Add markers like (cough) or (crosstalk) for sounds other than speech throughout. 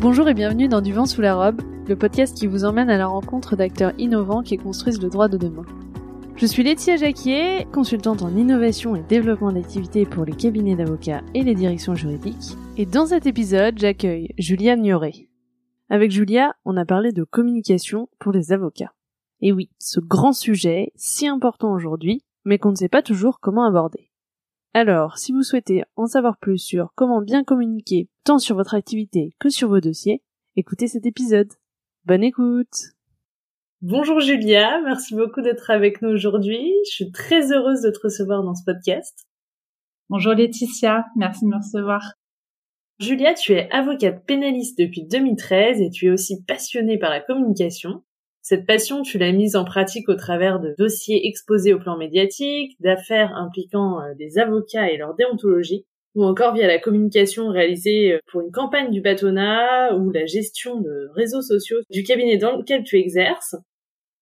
Bonjour et bienvenue dans Du vent sous la robe, le podcast qui vous emmène à la rencontre d'acteurs innovants qui construisent le droit de demain. Je suis Laetitia Jacquier, consultante en innovation et développement d'activités pour les cabinets d'avocats et les directions juridiques. Et dans cet épisode, j'accueille Julia Nioret. Avec Julia, on a parlé de communication pour les avocats. Et oui, ce grand sujet, si important aujourd'hui, mais qu'on ne sait pas toujours comment aborder. Alors, si vous souhaitez en savoir plus sur comment bien communiquer tant sur votre activité que sur vos dossiers, écoutez cet épisode. Bonne écoute Bonjour Julia, merci beaucoup d'être avec nous aujourd'hui. Je suis très heureuse de te recevoir dans ce podcast. Bonjour Laetitia, merci de me recevoir. Julia, tu es avocate pénaliste depuis 2013 et tu es aussi passionnée par la communication. Cette passion, tu l'as mise en pratique au travers de dossiers exposés au plan médiatique, d'affaires impliquant euh, des avocats et leur déontologie, ou encore via la communication réalisée euh, pour une campagne du bâtonnat ou la gestion de réseaux sociaux du cabinet dans lequel tu exerces.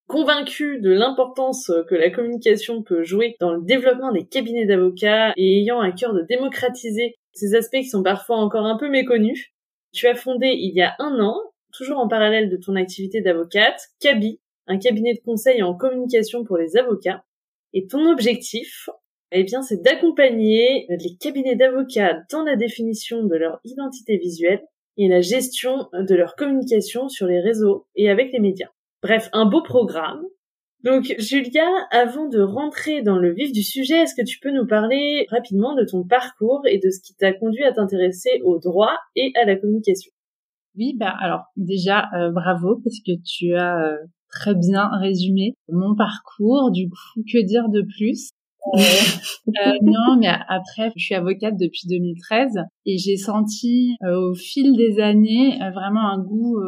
Convaincu de l'importance que la communication peut jouer dans le développement des cabinets d'avocats et ayant à cœur de démocratiser ces aspects qui sont parfois encore un peu méconnus, tu as fondé il y a un an toujours en parallèle de ton activité d'avocate, CABI, un cabinet de conseil en communication pour les avocats. Et ton objectif, eh bien, c'est d'accompagner les cabinets d'avocats dans la définition de leur identité visuelle et la gestion de leur communication sur les réseaux et avec les médias. Bref, un beau programme. Donc, Julia, avant de rentrer dans le vif du sujet, est-ce que tu peux nous parler rapidement de ton parcours et de ce qui t'a conduit à t'intéresser au droit et à la communication? Oui, bah alors déjà euh, bravo parce que tu as euh, très bien résumé mon parcours. Du coup, que dire de plus? Euh, (laughs) non, mais après, je suis avocate depuis 2013 et j'ai senti au fil des années vraiment un goût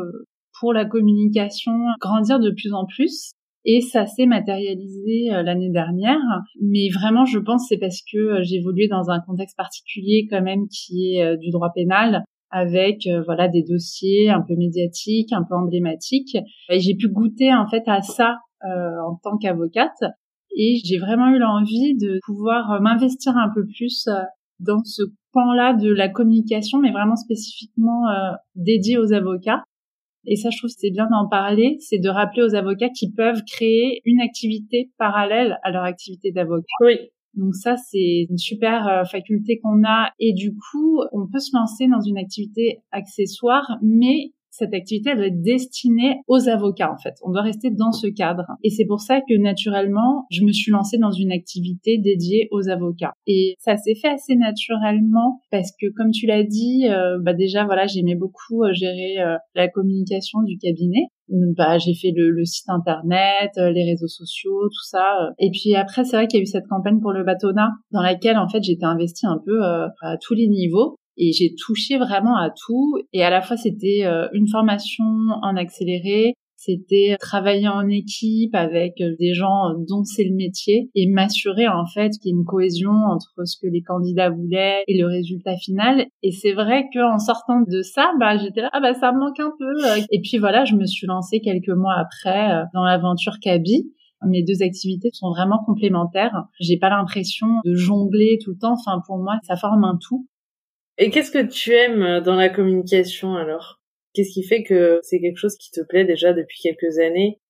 pour la communication grandir de plus en plus. Et ça s'est matérialisé l'année dernière. Mais vraiment, je pense c'est parce que j'ai évolué dans un contexte particulier quand même qui est du droit pénal avec euh, voilà des dossiers un peu médiatiques, un peu emblématiques. Et j'ai pu goûter en fait à ça euh, en tant qu'avocate et j'ai vraiment eu l'envie de pouvoir euh, m'investir un peu plus dans ce pan-là de la communication, mais vraiment spécifiquement dédié aux avocats. Et ça, je trouve c'est bien d'en parler, c'est de rappeler aux avocats qui peuvent créer une activité parallèle à leur activité d'avocat. Oui. Donc ça, c'est une super euh, faculté qu'on a. Et du coup, on peut se lancer dans une activité accessoire, mais cette activité, elle doit être destinée aux avocats, en fait. On doit rester dans ce cadre. Et c'est pour ça que, naturellement, je me suis lancée dans une activité dédiée aux avocats. Et ça s'est fait assez naturellement parce que, comme tu l'as dit, euh, bah déjà, voilà, j'aimais beaucoup euh, gérer euh, la communication du cabinet. Bah, j'ai fait le, site internet, les réseaux sociaux, tout ça. Et puis après, c'est vrai qu'il y a eu cette campagne pour le bâtonnat dans laquelle, en fait, j'étais investie un peu à tous les niveaux et j'ai touché vraiment à tout et à la fois c'était euh, une formation en accéléré c'était travailler en équipe avec euh, des gens dont c'est le métier et m'assurer en fait qu'il y ait une cohésion entre ce que les candidats voulaient et le résultat final. Et c'est vrai qu'en sortant de ça, bah j'étais là, ah bah ça me manque un peu. Et puis voilà, je me suis lancée quelques mois après euh, dans l'aventure Kaby. Mes deux activités sont vraiment complémentaires. J'ai pas l'impression de jongler tout le temps. Enfin, pour moi, ça forme un tout. Et qu'est-ce que tu aimes euh, dans la communication alors? Qu'est-ce qui fait que c'est quelque chose qui te plaît déjà depuis quelques années?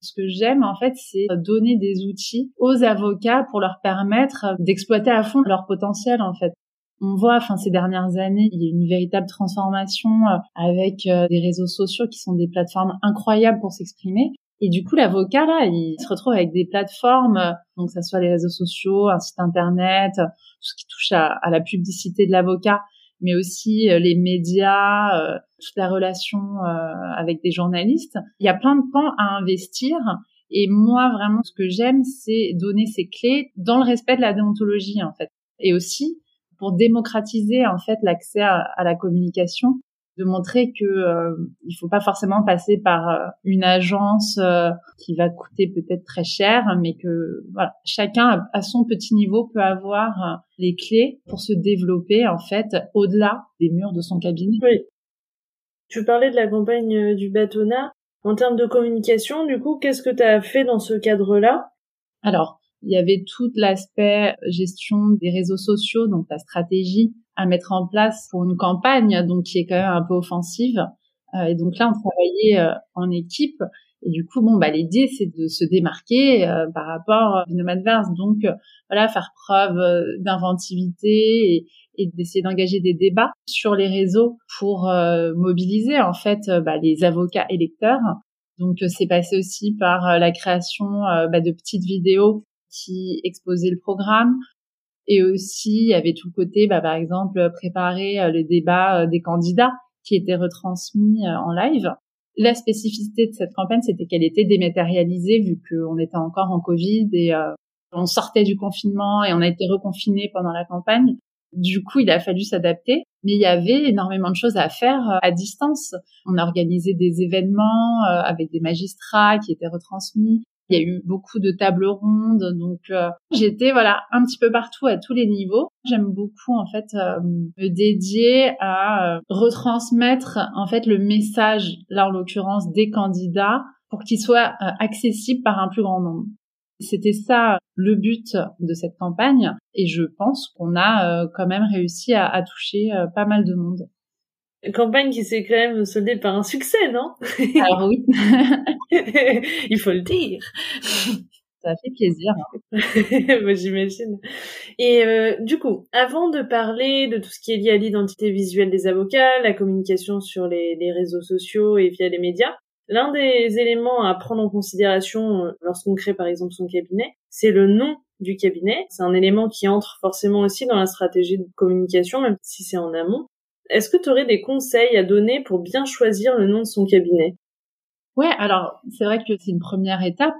Ce que j'aime, en fait, c'est donner des outils aux avocats pour leur permettre d'exploiter à fond leur potentiel, en fait. On voit, enfin, ces dernières années, il y a une véritable transformation euh, avec euh, des réseaux sociaux qui sont des plateformes incroyables pour s'exprimer. Et du coup, l'avocat, là, il se retrouve avec des plateformes, donc ça soit les réseaux sociaux, un site internet, tout ce qui touche à, la publicité de l'avocat, mais aussi euh, les médias, euh, toute la relation euh, avec des journalistes. Il y a plein de pans à investir. Et moi, vraiment, ce que j'aime, c'est donner ces clés dans le respect de la déontologie, en fait. Et aussi pour démocratiser, en fait, l'accès à la communication de montrer que euh, il faut pas forcément passer par euh, une agence euh, qui va coûter peut-être très cher, mais que voilà, chacun à son petit niveau peut avoir euh, les clés pour se développer en fait au-delà des murs de son cabinet. Oui. Tu parlais de la campagne du bâtonnat. En termes de communication, du coup, qu'est-ce que tu as fait dans ce cadre-là? Alors, Il y avait tout l'aspect gestion des réseaux sociaux, donc la stratégie à mettre en place pour une campagne, donc qui est quand même un peu offensive. Euh, et donc là, on travaillait euh, en équipe. Et du coup, bon, bah, l'idée, c'est de se démarquer euh, par rapport à Binôme Adverse. Donc, voilà, faire preuve d'inventivité et, d'essayer d'engager des débats sur les réseaux pour mobiliser, en fait, bah, les avocats électeurs. Donc, c'est passé aussi par la création bah, de petites vidéos qui exposaient le programme, et aussi, il y avait tout le côté, bah, par exemple, préparer le débat des candidats qui était retransmis euh, en live. La spécificité de cette campagne, c'était qu'elle était dématérialisée vu qu'on était encore en Covid et euh, on sortait du confinement et on a été reconfiné pendant la campagne. Du coup, il a fallu s'adapter, mais il y avait énormément de choses à faire euh, à distance. On a organisé des événements avec des magistrats qui étaient retransmis. Il y a eu beaucoup de tables rondes, donc euh, j'étais voilà un petit peu partout à tous les niveaux. J'aime beaucoup en fait euh, me dédier à euh, retransmettre en fait le message, là en l'occurrence des candidats, pour qu'il soit accessible par un plus grand nombre. C'était ça le but de cette campagne et je pense qu'on a quand même réussi à, à toucher pas mal de monde campagne qui s'est quand même soldée par un succès, non? Alors oui. (laughs) Il faut le dire. Ça fait plaisir. (laughs) Moi, j'imagine. Et euh, du coup, avant de parler de tout ce qui est lié à l'identité visuelle des avocats, la communication sur les, les réseaux sociaux et via les médias, l'un des éléments à prendre en considération euh, lorsqu'on crée par exemple son cabinet, c'est le nom du cabinet. C'est un élément qui entre forcément aussi dans la stratégie de communication, même si c'est en amont. Est-ce que tu aurais des conseils à donner pour bien choisir le nom de son cabinet? Ouais, alors c'est vrai que c'est une première étape.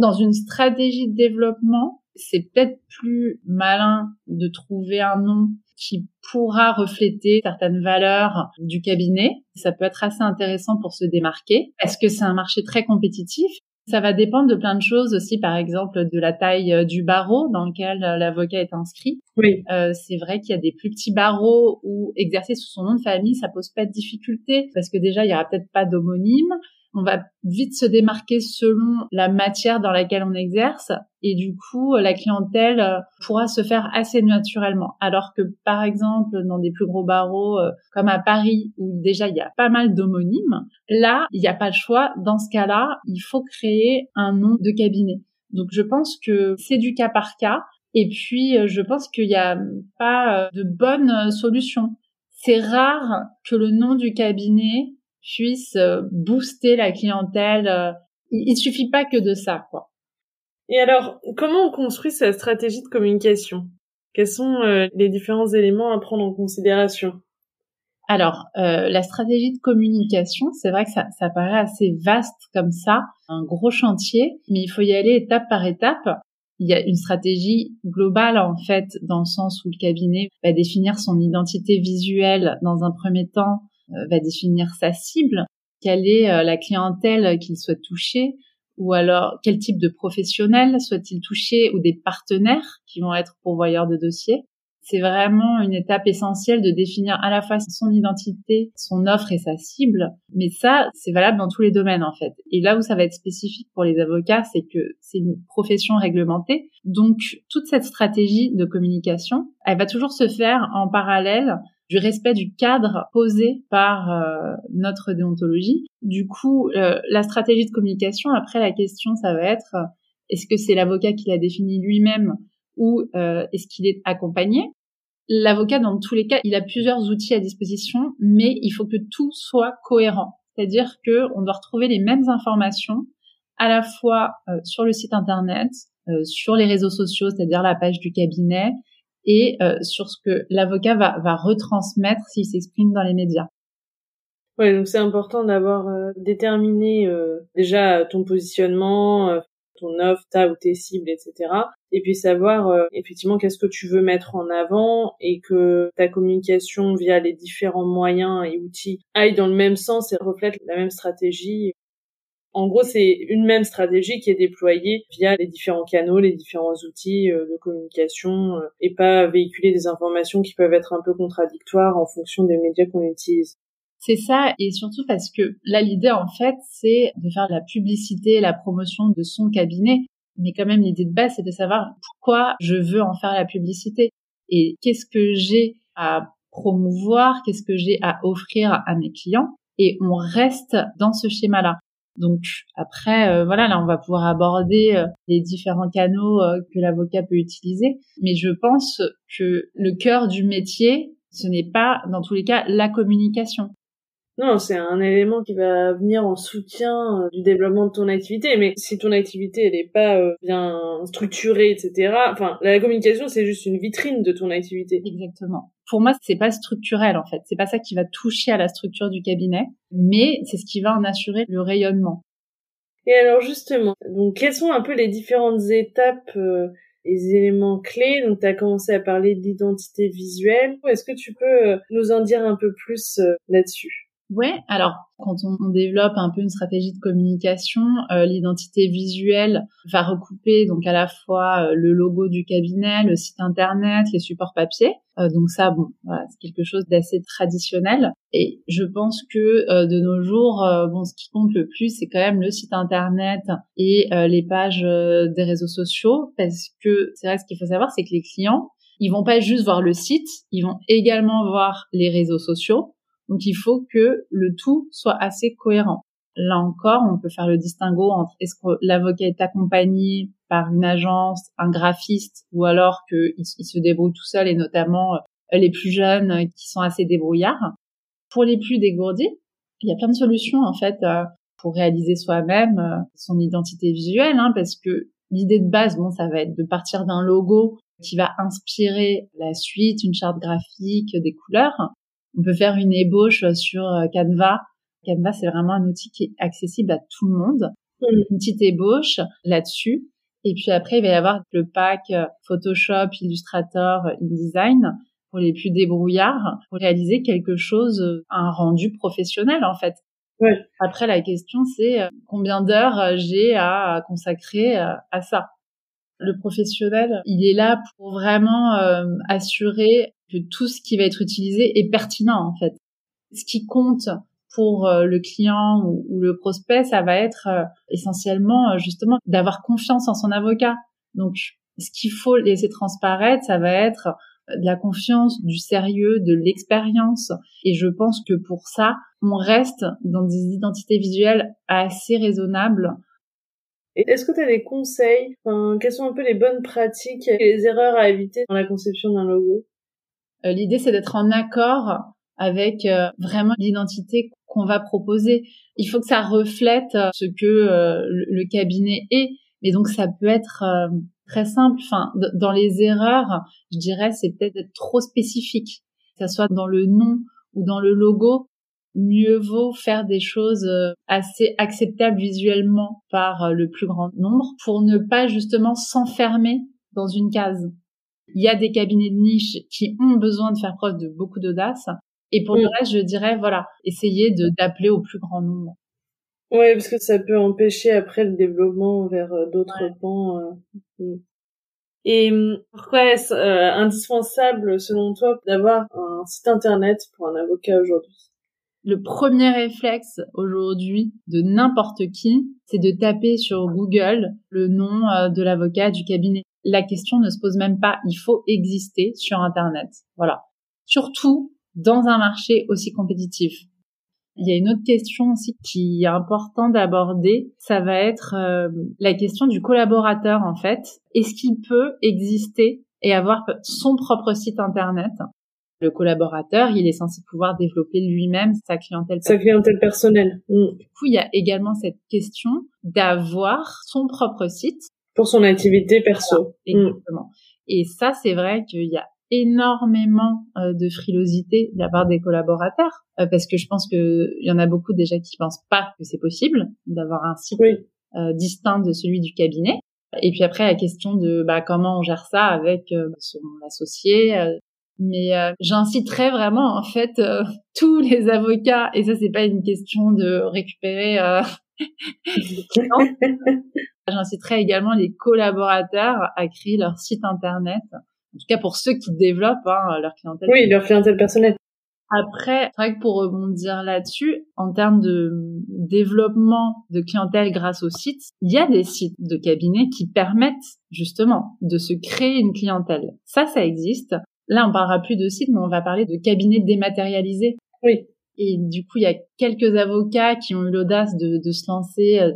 Dans une stratégie de développement, c'est peut-être plus malin de trouver un nom qui pourra refléter certaines valeurs du cabinet. Ça peut être assez intéressant pour se démarquer parce que c'est un marché très compétitif? Ça va dépendre de plein de choses aussi, par exemple de la taille euh, du barreau dans lequel euh, l'avocat est inscrit. Oui. Euh, c'est vrai qu'il y a des plus petits barreaux où exercer sous son nom de famille, ça pose pas de difficulté parce que déjà il y aura peut-être pas d'homonyme on va vite se démarquer selon la matière dans laquelle on exerce. Et du coup la clientèle euh, pourra se faire assez naturellement. Alors que par exemple dans des plus gros barreaux euh, comme à Paris où déjà il y a pas mal d'homonymes là il n'y a pas le choix. Dans ce cas-là il faut créer un nom de cabinet. Donc je pense que c'est du cas par cas. Et puis euh, je pense qu'il n'y a pas de bonne solution c'est rare que le nom du cabinet puisse euh, booster la clientèle. Euh, il, il suffit pas que de ça, quoi. Et alors, comment on construit sa stratégie de communication? Quels sont euh, les différents éléments à prendre en considération? Alors, la stratégie de communication, c'est vrai que ça, ça paraît assez vaste comme ça, un gros chantier, mais il faut y aller étape par étape. Il y a une stratégie globale en fait, dans le sens où le cabinet va définir son identité visuelle dans un premier temps, euh, va définir sa cible, quelle est euh, la clientèle qu'il souhaite toucher, ou alors quel type de professionnel souhaite-t-il toucher, ou des partenaires qui vont être pourvoyeurs de dossiers? C'est vraiment une étape essentielle de définir à la fois son identité, son offre et sa cible. Mais ça, c'est valable dans tous les domaines, en fait. Et là où ça va être spécifique pour les avocats, c'est que c'est une profession réglementée. Donc, toute cette stratégie de communication, elle va toujours se faire en parallèle du respect du cadre posé par euh, notre déontologie. Du coup, euh, la stratégie de communication, après la question, ça va être euh, est-ce que c'est l'avocat qui l'a défini lui-même ou est-ce qu'il est accompagné? L'avocat, dans tous les cas, il a plusieurs outils à disposition, mais il faut que tout soit cohérent. C'est-à-dire que on doit retrouver les mêmes informations à la fois sur le site internet, sur les réseaux sociaux, c'est-à-dire la page du cabinet, et euh, sur ce que l'avocat va, va retransmettre s'il s'exprime dans les médias. Ouais, donc c'est important d'avoir euh, déterminé euh, déjà ton positionnement, ton offre, ta ou tes cibles, etc. Et puis savoir effectivement qu'est-ce que tu veux mettre en avant et que ta communication via les différents moyens et outils aille dans le même sens et reflète la même stratégie en gros, c'est une même stratégie qui est déployée via les différents canaux, les différents outils euh, de communication euh, et pas véhiculer des informations qui peuvent être un peu contradictoires en fonction des médias qu'on utilise. C'est ça, et surtout parce que là, l'idée, en fait, c'est de faire la publicité, la promotion de son cabinet. Mais quand même, l'idée de base, c'est de savoir pourquoi je veux en faire la publicité et qu'est-ce que j'ai à promouvoir, qu'est-ce que j'ai à offrir à mes clients. Et on reste dans ce schéma-là. Donc après, euh, voilà, là, on va pouvoir aborder euh, les différents canaux euh, que l'avocat peut utiliser. Mais je pense que le cœur du métier, ce n'est pas, dans tous les cas, la communication. Non, c'est un élément qui va venir en soutien euh, du développement de ton activité. Mais si ton activité elle est pas euh, bien structurée, etc. Enfin, la communication c'est juste une vitrine de ton activité. Exactement. Pour moi, c'est pas structurel en fait. C'est pas ça qui va toucher à la structure du cabinet, mais c'est ce qui va en assurer le rayonnement. Et alors justement, donc quelles sont un peu les différentes étapes euh, les éléments clés? Donc, tu as commencé à parler de l'identité visuelle. Est-ce que tu peux nous en dire un peu plus là-dessus? Ouais, alors quand on, développe un peu une stratégie de communication, euh, l'identité visuelle va recouper donc à la fois euh, le logo du cabinet, le site internet, les supports papier. Euh, donc ça, bon, voilà, c'est quelque chose d'assez traditionnel. Et je pense que de nos jours, bon, ce qui compte le plus, c'est quand même le site internet et les pages des réseaux sociaux, parce que c'est vrai, ce qu'il faut savoir, c'est que les clients, ils vont pas juste voir le site, ils vont également voir les réseaux sociaux donc il faut que le tout soit assez cohérent. Là encore, on peut faire le distinguo entre est-ce que l'avocat est accompagné par une agence, un graphiste, ou alors qu'il se débrouille tout seul, et notamment euh, les plus jeunes euh, qui sont assez débrouillards. Pour les plus dégourdis, il y a plein de solutions en fait euh, pour réaliser soi-même son identité visuelle, hein, parce que l'idée de base, bon, ça va être de partir d'un logo qui va inspirer la suite, une charte graphique, des couleurs. On peut faire une ébauche sur euh, Canva. Canva, c'est vraiment un outil qui est accessible à tout le monde. Mm. Une petite ébauche là-dessus. Et puis après, il va y avoir le pack euh, Photoshop, Illustrator, InDesign pour les plus débrouillards pour réaliser quelque chose, euh, un rendu professionnel en fait. Après, la question, c'est combien d'heures j'ai à consacrer à ça? Le professionnel, il est là pour vraiment assurer que tout ce qui va être utilisé est pertinent en fait. Ce qui compte pour euh, le client ou, le prospect, ça va être euh, essentiellement euh, justement d'avoir confiance en son avocat. Donc, ce qu'il faut laisser transparaître, ça va être de la confiance, du sérieux, de l'expérience. Et je pense que pour ça, on reste dans des identités visuelles assez raisonnables. Est-ce que tu as des conseils enfin, Quelles sont un peu les bonnes pratiques et les erreurs à éviter dans la conception d'un logo? Euh, l'idée, c'est d'être en accord avec euh, vraiment l'identité qu'on va proposer. Il faut que ça reflète euh, ce que le, cabinet est. Mais donc, ça peut être très simple. Enfin, dans les erreurs, je dirais, c'est peut-être être trop spécifique. Que ça soit dans le nom ou dans le logo, mieux vaut faire des choses assez acceptables visuellement par le plus grand nombre pour ne pas justement s'enfermer dans une case. Il y a des cabinets de niche qui ont besoin de faire preuve de beaucoup d'audace. Et pour le mm. reste, je dirais, voilà, essayez de d'appeler au plus grand nombre. Ouais, parce que ça peut empêcher après le développement vers euh, d'autres pans. Euh, mm. Et mm, pourquoi est-ce euh, indispensable, selon toi, d'avoir un site internet pour un avocat aujourd'hui? Le premier réflexe aujourd'hui de n'importe qui, c'est de taper sur Google le nom de l'avocat du cabinet la question ne se pose même pas. Il faut exister sur Internet. Voilà. Surtout dans un marché aussi compétitif. Il y a une autre question aussi qui est importante d'aborder, ça va être euh, la question du collaborateur en fait. Est-ce qu'il peut exister et avoir son propre site internet? Le collaborateur, il est censé pouvoir développer lui-même sa clientèle. Sa clientèle personnelle. Mm. Du coup, il y a également cette question d'avoir son propre site pour son activité perso. Mm. exactement. Et ça, c'est vrai qu'il y a énormément euh, de frilosité de la part des collaborateurs euh, parce que je pense que il y en a beaucoup déjà qui pensent pas que c'est possible d'avoir un site euh, distinct de celui du cabinet. Et puis après la question de bah, comment on gère ça avec son associé. Mais j'inciterais vraiment en fait (laughs) tous les avocats et ça c'est pas une question de récupérer (laughs) (laughs) J'inciterai également les collaborateurs à créer leur site internet, en tout cas pour ceux qui développent hein, leur clientèle. Oui, leur clientèle personnelle. Après, c'est vrai que pour rebondir là-dessus, en termes de développement de clientèle grâce au site, il y a des sites de cabinets qui permettent justement de se créer une clientèle. Ça, ça existe. Là, on parlera plus de sites, mais on va parler de cabinets dématérialisés. Oui. Et du coup, il y a quelques avocats qui ont eu l'audace de, de, se lancer euh,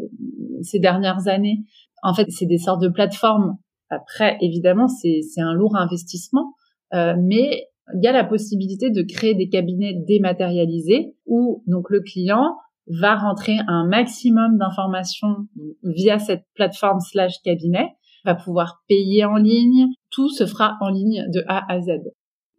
ces dernières années. En fait, c'est des sortes de plateformes. Après, évidemment, c'est un lourd investissement, euh, mais il y a la possibilité de créer des cabinets dématérialisés où donc le client va rentrer un maximum d'informations via cette plateforme slash cabinet, va pouvoir payer en ligne, tout se fera en ligne de A à Z.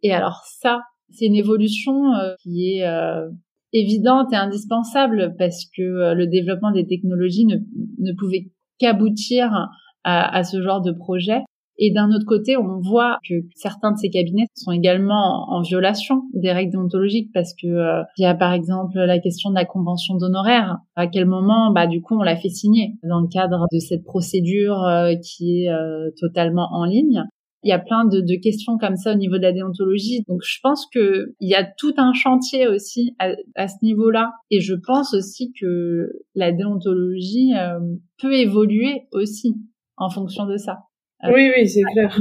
Et alors ça, c'est une évolution euh, qui est euh, évidente et indispensable parce que euh, le développement des technologies ne, pouvait qu'aboutir à, ce genre de projet. Et d'un autre côté, on voit que certains de ces cabinets sont également en, violation des règles déontologiques parce que euh, il y a par exemple la question de la convention d'honoraires. À quel moment, bah du coup, on l'a fait signer dans le cadre de cette procédure euh, qui est euh, totalement en ligne? Il y a plein de, questions comme ça au niveau de la déontologie. Donc, je pense que il y a tout un chantier aussi à, à ce niveau-là. Et je pense aussi que la déontologie peut évoluer aussi en fonction de ça. Euh, oui, oui, c'est clair.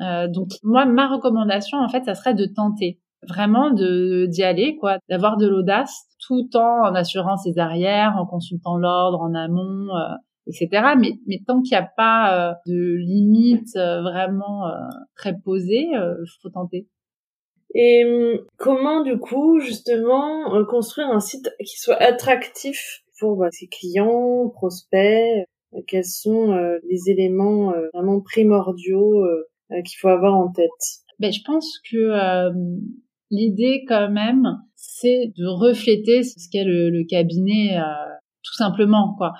Euh, donc moi, ma recommandation, en fait, ça serait de tenter vraiment de d'y aller, quoi, d'avoir de l'audace, tout en assurant ses arrières, en consultant l'ordre en amont, euh, etc. Mais, mais tant qu'il n'y a pas euh, de limite vraiment très posée, il faut tenter. Et hum, comment, du coup, justement, construire un site qui soit attractif pour bah, ses clients, prospects? Quels sont euh, les éléments euh, vraiment primordiaux euh, qu'il faut avoir en tête? Ben, Je pense que l'idée quand même, c'est de refléter ce qu'est le, le, cabinet tout simplement. quoi.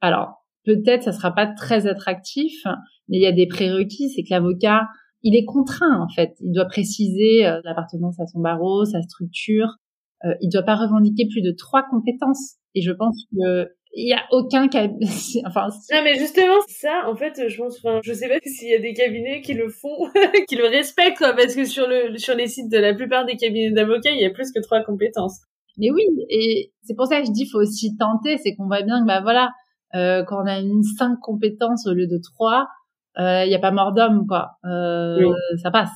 Alors, peut-être ça sera pas très attractif, mais il y a des prérequis, c'est que l'avocat, il est contraint en fait. Il doit préciser l'appartenance à son barreau, sa structure. Euh, il doit pas revendiquer plus de trois compétences. Et je pense que il y a aucun cabinet. (laughs) enfin. Non, mais justement, ça, en fait, je pense, enfin, je sais pas s'il y a des cabinets qui le font, (laughs) qui le respectent, quoi, parce que sur le, sur les sites de la plupart des cabinets d'avocats, il y a plus que trois compétences. Mais oui, et c'est pour ça que je dis, faut aussi tenter, c'est qu'on voit bien que, bah voilà, euh, quand on a une cinq compétences au lieu de trois, euh, il n'y a pas mort d'homme, quoi. Euh, Ça passe.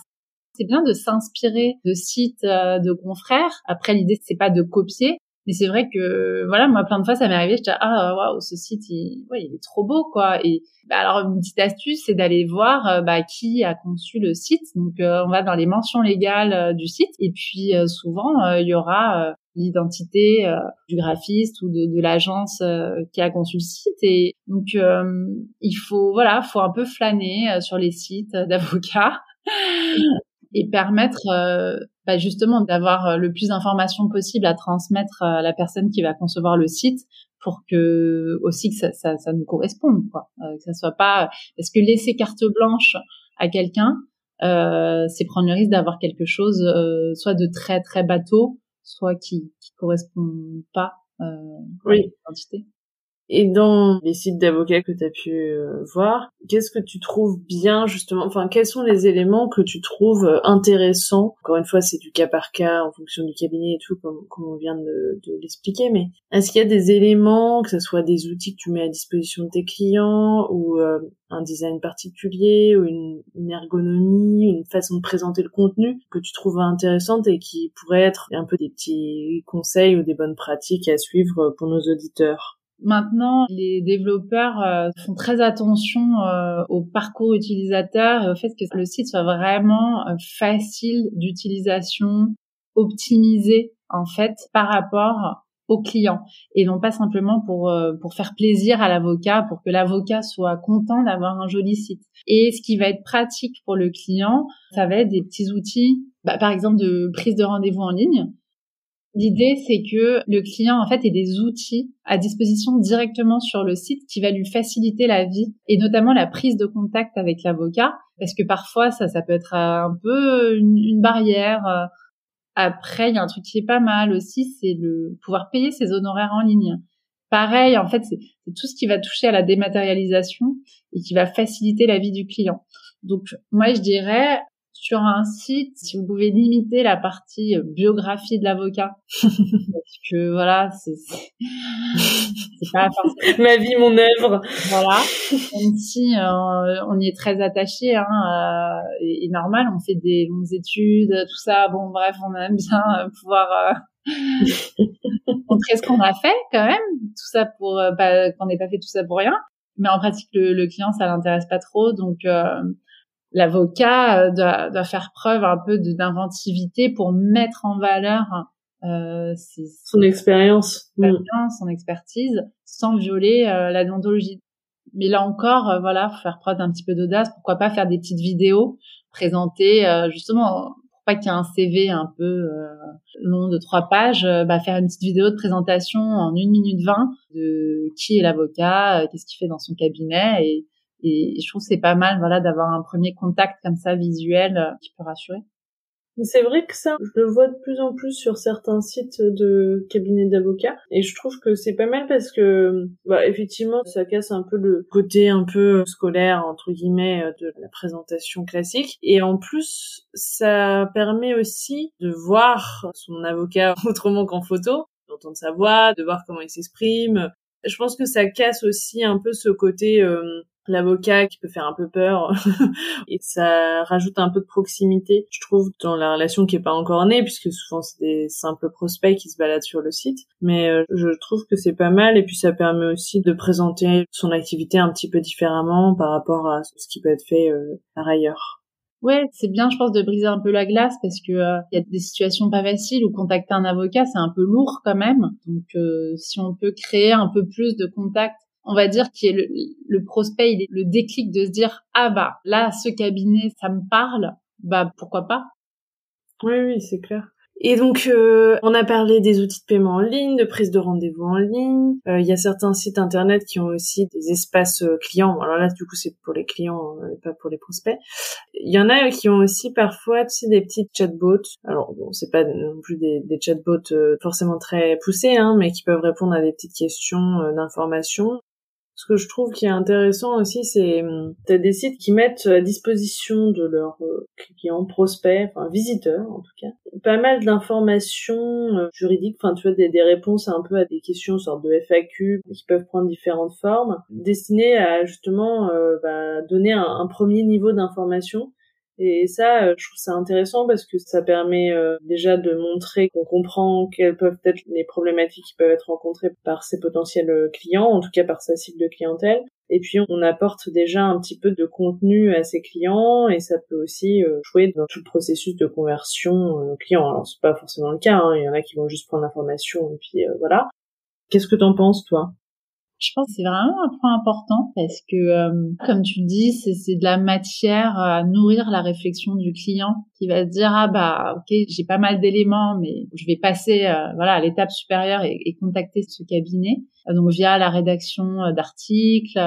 C'est bien de s'inspirer de sites euh, de confrères. Après, l'idée, c'est pas de copier, mais c'est vrai que voilà, moi plein de fois ça m'est arrivé, je ah waouh, ce site il, ouais, il est trop beau quoi. Et bah, alors une petite astuce, c'est d'aller voir euh, bah, qui a conçu le site. Donc euh, on va dans les mentions légales euh, du site et puis souvent il y aura l'identité du graphiste ou de, de l'agence qui a conçu le site. Et donc il faut voilà, faut un peu flâner sur les sites d'avocats (laughs) et permettre bah justement d'avoir euh, le plus d'informations possible à transmettre à la personne qui va concevoir le site pour que aussi que ça, ça, ça nous corresponde quoi euh, que ça soit pas parce que laisser carte blanche à quelqu'un euh, c'est prendre le risque d'avoir quelque chose euh, soit de très très bateau soit qui qui correspond pas euh, oui. à l'identité et dans les sites d'avocats que tu as pu euh, voir, qu'est-ce que tu trouves bien justement? Enfin, quels sont les éléments que tu trouves euh, intéressants? Encore une fois, c'est du cas par cas en fonction du cabinet et tout, comme, comme on vient de, l'expliquer. Mais est-ce qu'il y a des éléments, que ce soit des outils que tu mets à disposition de tes clients ou euh, un design particulier ou une, une, ergonomie, une façon de présenter le contenu que tu trouves intéressante et qui pourrait être un peu des petits conseils ou des bonnes pratiques à suivre pour nos auditeurs? Maintenant, les développeurs euh, font très attention euh, au parcours utilisateur et au fait que le site soit vraiment euh, facile d'utilisation, optimisé en fait par rapport au client et non pas simplement pour pour faire plaisir à l'avocat pour que l'avocat soit content d'avoir un joli site. Et ce qui va être pratique pour le client, ça va être des petits outils bah, par exemple de prise de rendez-vous en ligne L'idée, c'est que le client, en fait, ait des outils à disposition directement sur le site qui va lui faciliter la vie et notamment la prise de contact avec l'avocat parce que parfois, ça, ça peut être un peu une, barrière. Après, il y a un truc qui est pas mal aussi, c'est le pouvoir payer ses honoraires en ligne. Pareil, en fait, c'est tout ce qui va toucher à la dématérialisation et qui va faciliter la vie du client. Donc, moi, je dirais, sur un site, si vous pouvez limiter la partie euh, biographie de l'avocat, (laughs) parce que voilà, c'est pas (laughs) ma vie, mon œuvre. Voilà, même si euh, on y est très attaché, hein, euh, et, normal, on fait des longues études, tout ça. Bon, bref, on aime bien euh, pouvoir (laughs) montrer ce qu'on a fait quand même, tout ça pour pas qu'on n'ait pas fait tout ça pour rien. Mais en pratique, le, le client, ça l'intéresse pas trop, donc l'avocat euh, doit, doit, faire preuve un peu d'inventivité pour mettre en valeur euh, son expérience, mm. son expertise, sans violer euh, la déontologie. Mais là encore, euh, voilà, faut faire preuve d'un petit peu d'audace. Pourquoi pas faire des petites vidéos présenter justement pour pas qu'il y ait un CV un peu long de trois pages, bah, faire une petite vidéo de présentation en une minute vingt de qui est l'avocat, qu'est-ce qu'il fait dans son cabinet et et je trouve c'est pas mal, voilà, d'avoir un premier contact comme ça visuel euh, qui peut rassurer. C'est vrai que ça, je le vois de plus en plus sur certains sites de cabinets d'avocats, et je trouve que c'est pas mal parce que, bah, effectivement, ça casse un peu le côté un peu scolaire entre guillemets de la présentation classique, et en plus, ça permet aussi de voir son avocat (laughs) autrement qu'en photo, d'entendre sa voix, de voir comment il s'exprime. Je pense que ça casse aussi un peu ce côté euh, l'avocat qui peut faire un peu peur (laughs) et ça rajoute un peu de proximité je trouve dans la relation qui est pas encore née puisque souvent c'est des simples prospects qui se baladent sur le site mais euh, je trouve que c'est pas mal et puis ça permet aussi de présenter son activité un petit peu différemment par rapport à ce qui peut être fait euh, par ailleurs Ouais, c'est bien, je pense, de briser un peu la glace parce que euh, il y a des situations pas faciles où contacter un avocat c'est un peu lourd quand même. Donc, si on peut créer un peu plus de contacts on va dire, qui est le, le prospect, il est le déclic de se dire ah bah là ce cabinet ça me parle, bah pourquoi pas. Oui oui c'est clair. Et donc, euh, on a parlé des outils de paiement en ligne, de prise de rendez-vous en ligne. Euh, il y a certains sites internet qui ont aussi des espaces euh, clients. Alors là, du coup, c'est pour les clients et pas pour les prospects. Il y en a qui ont aussi parfois tu des petites chatbots. Alors bon, c'est pas non plus des, des chatbots forcément très poussés, hein, mais qui peuvent répondre à des petites questions d'information ce que je trouve qui est intéressant aussi, c'est hum, t'as des sites qui mettent à disposition de leurs euh, clients, prospects, enfin visiteurs en tout cas, pas mal d'informations euh, juridiques, enfin tu vois des, réponses un peu à des questions, sorte de FAQ qui peuvent prendre différentes formes, destinées à justement euh, bah, donner un, un premier niveau d'information et ça, euh, je trouve ça intéressant parce que ça permet euh, déjà de montrer qu'on comprend quelles peuvent être les problématiques qui peuvent être rencontrées par ses potentiels euh, clients, en tout cas par sa cible de clientèle. Et puis on apporte déjà un petit peu de contenu à ses clients et ça peut aussi jouer dans tout le processus de conversion client. Alors c'est pas forcément le cas, hein. il y en a qui vont juste prendre l'information et puis voilà. Qu'est-ce que t'en penses toi? Je pense que c'est vraiment un point important parce que, euh, comme tu le dis, c'est de la matière à nourrir la réflexion du client qui va se dire ah bah ok j'ai pas mal d'éléments mais je vais passer euh, voilà à l'étape supérieure et, contacter ce cabinet. Euh, donc via la rédaction d'articles,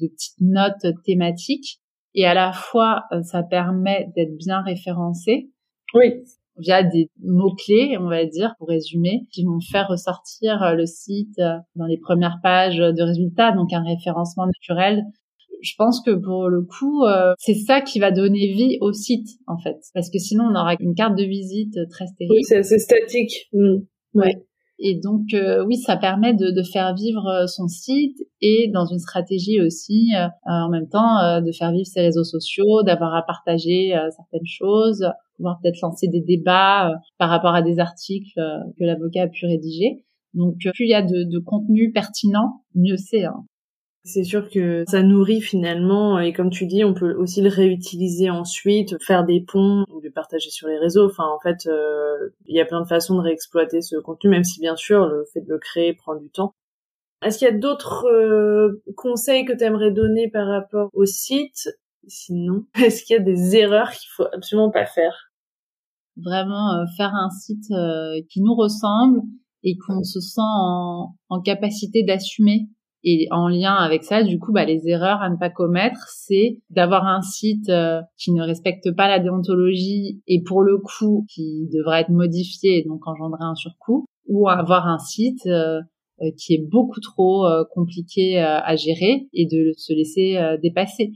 de petites notes thématiques. Et à la fois ça permet d'être bien référencé. Oui via des mots-clés, on va dire, pour résumer, qui vont faire ressortir euh, le site euh, dans les premières pages de résultats, donc un référencement naturel. Je pense que pour le coup, euh, c'est ça qui va donner vie au site, en fait. Parce que sinon, on aura une carte de visite très stérile. Oui, c'est assez statique. Mm. Ouais. Et donc, oui, ça permet de, de, faire vivre son site et dans une stratégie aussi, en même temps, de faire vivre ses réseaux sociaux, d'avoir à partager certaines choses, pouvoir peut-être lancer des débats euh, par rapport à des articles euh, que l'avocat a pu rédiger. Donc, euh, plus il y a de, de contenu pertinent, mieux c'est. Hein. C'est sûr que ça nourrit finalement, et comme tu dis, on peut aussi le réutiliser ensuite, faire des ponts partager sur les réseaux. Enfin, en fait, il y a plein de façons de réexploiter ce contenu, même si bien sûr le fait de le créer prend du temps. Est-ce qu'il y a d'autres conseils que tu aimerais donner par rapport au site? Sinon, (laughs) est-ce qu'il y a des erreurs qu'il faut absolument pas faire? Vraiment euh, faire un site euh, qui nous ressemble et qu'on se sent en, en capacité d'assumer. Et en lien avec ça, du coup, bah, les erreurs à ne pas commettre, c'est d'avoir un site euh, qui ne respecte pas la déontologie et pour le coup qui devrait être modifié et donc engendrer un surcoût, ou avoir un site qui est beaucoup trop compliqué à gérer et de se laisser dépasser.